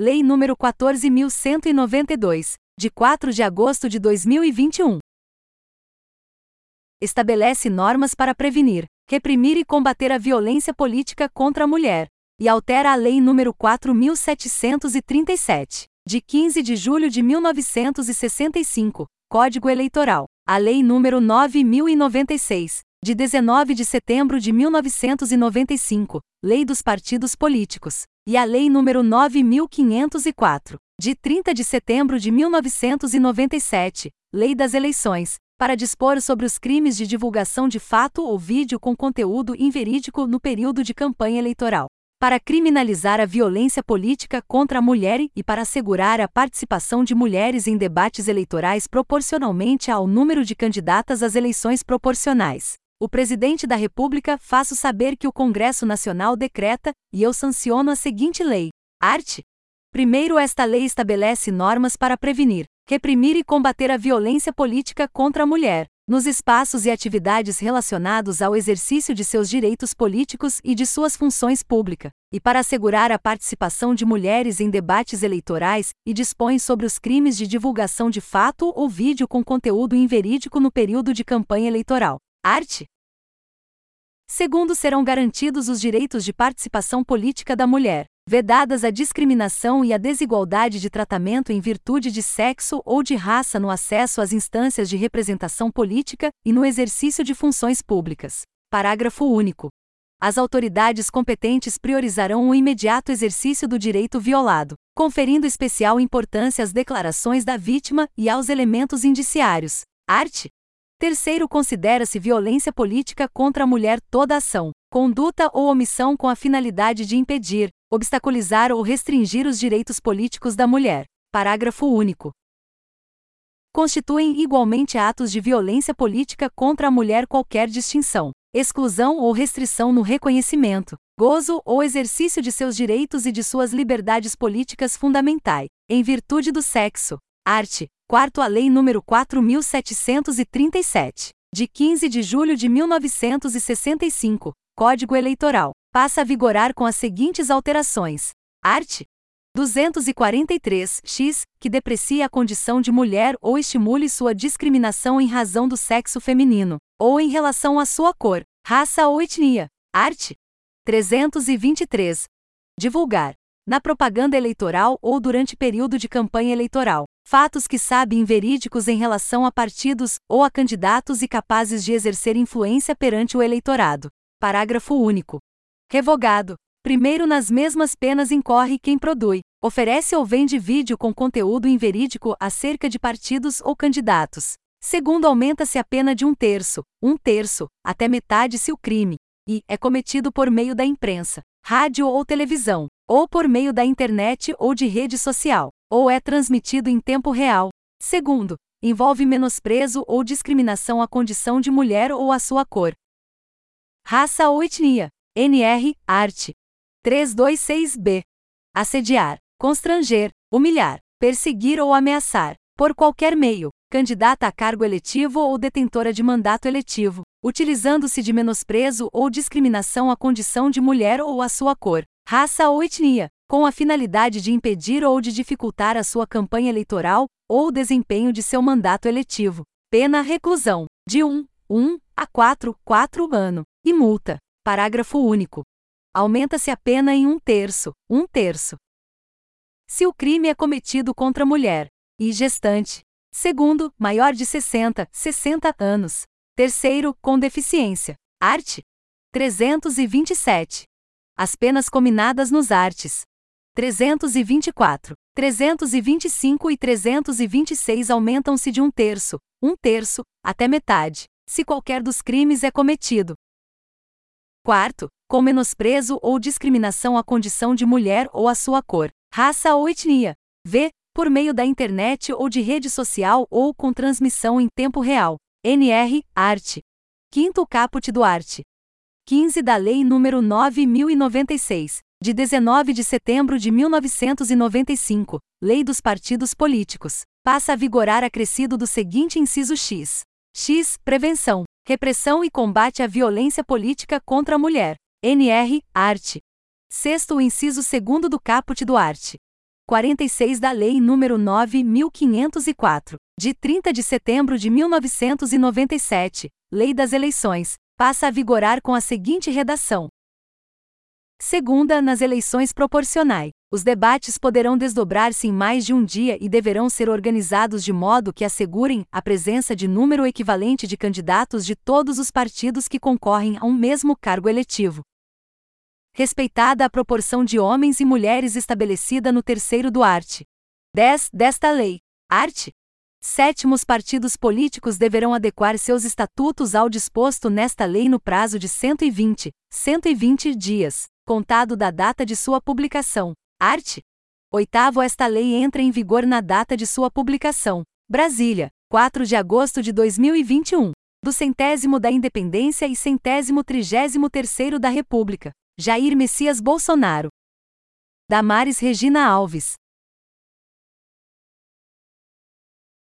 Lei nº 14.192, de 4 de agosto de 2021. Estabelece normas para prevenir, reprimir e combater a violência política contra a mulher, e altera a Lei nº 4.737, de 15 de julho de 1965, Código Eleitoral, a Lei nº 9.096, de 19 de setembro de 1995, Lei dos Partidos Políticos, e a Lei nº 9504, de 30 de setembro de 1997, Lei das Eleições, para dispor sobre os crimes de divulgação de fato ou vídeo com conteúdo inverídico no período de campanha eleitoral. Para criminalizar a violência política contra a mulher e para assegurar a participação de mulheres em debates eleitorais proporcionalmente ao número de candidatas às eleições proporcionais o presidente da República faço saber que o Congresso Nacional decreta, e eu sanciono a seguinte lei. Art. Primeiro, esta lei estabelece normas para prevenir, reprimir e combater a violência política contra a mulher, nos espaços e atividades relacionados ao exercício de seus direitos políticos e de suas funções públicas, e para assegurar a participação de mulheres em debates eleitorais, e dispõe sobre os crimes de divulgação de fato ou vídeo com conteúdo inverídico no período de campanha eleitoral. Arte. Segundo, serão garantidos os direitos de participação política da mulher, vedadas a discriminação e a desigualdade de tratamento em virtude de sexo ou de raça no acesso às instâncias de representação política e no exercício de funções públicas. Parágrafo único. As autoridades competentes priorizarão o imediato exercício do direito violado, conferindo especial importância às declarações da vítima e aos elementos indiciários. Art. Terceiro, considera-se violência política contra a mulher toda ação, conduta ou omissão com a finalidade de impedir, obstaculizar ou restringir os direitos políticos da mulher. Parágrafo único. Constituem igualmente atos de violência política contra a mulher qualquer distinção, exclusão ou restrição no reconhecimento, gozo ou exercício de seus direitos e de suas liberdades políticas fundamentais, em virtude do sexo, arte, quarto a Lei nº 4737, de 15 de julho de 1965, Código Eleitoral, passa a vigorar com as seguintes alterações: art. 243-X, que deprecia a condição de mulher ou estimule sua discriminação em razão do sexo feminino, ou em relação à sua cor, raça ou etnia. Art. 323. Divulgar, na propaganda eleitoral ou durante período de campanha eleitoral, fatos que sabem verídicos em relação a partidos ou a candidatos e capazes de exercer influência perante o eleitorado. Parágrafo único. Revogado. Primeiro, nas mesmas penas incorre quem produz, oferece ou vende vídeo com conteúdo inverídico acerca de partidos ou candidatos. Segundo, aumenta-se a pena de um terço, um terço, até metade se o crime, e é cometido por meio da imprensa, rádio ou televisão, ou por meio da internet ou de rede social, ou é transmitido em tempo real. Segundo, envolve menosprezo ou discriminação à condição de mulher ou à sua cor. Raça ou etnia. NR, arte. 326b. Assediar, constranger, humilhar, perseguir ou ameaçar, por qualquer meio, candidata a cargo eletivo ou detentora de mandato eletivo, utilizando-se de menosprezo ou discriminação à condição de mulher ou à sua cor, raça ou etnia, com a finalidade de impedir ou de dificultar a sua campanha eleitoral ou o desempenho de seu mandato eletivo. Pena reclusão, de 1, 1 a 4, 4 ano, e multa. Parágrafo único. Aumenta-se a pena em um terço, um terço. Se o crime é cometido contra mulher e gestante. Segundo, maior de 60, 60 anos. Terceiro, com deficiência. Arte. 327. As penas combinadas nos artes. 324, 325 e 326 aumentam-se de um terço, um terço, até metade, se qualquer dos crimes é cometido. Quarto, com menosprezo ou discriminação à condição de mulher ou à sua cor, raça ou etnia. V. Por meio da internet ou de rede social ou com transmissão em tempo real. NR, arte. Quinto caput do arte. 15 da Lei nº 9096, de 19 de setembro de 1995, Lei dos Partidos Políticos, passa a vigorar acrescido do seguinte inciso X. X. Prevenção, repressão e combate à violência política contra a mulher. NR. Art. Sexto o inciso segundo do caput do art. 46 da Lei nº 9504, de 30 de setembro de 1997, Lei das Eleições, passa a vigorar com a seguinte redação: Segunda, nas eleições proporcionais, os debates poderão desdobrar-se em mais de um dia e deverão ser organizados de modo que assegurem a presença de número equivalente de candidatos de todos os partidos que concorrem a um mesmo cargo eletivo. Respeitada a proporção de homens e mulheres estabelecida no terceiro do art. 10 desta lei. Art. Sétimos partidos políticos deverão adequar seus estatutos ao disposto nesta lei no prazo de 120, 120 dias contado da data de sua publicação. Art. Oitavo esta lei entra em vigor na data de sua publicação. Brasília, 4 de agosto de 2021. Do centésimo da Independência e centésimo trigésimo terceiro da República. Jair Messias Bolsonaro. Damares Regina Alves.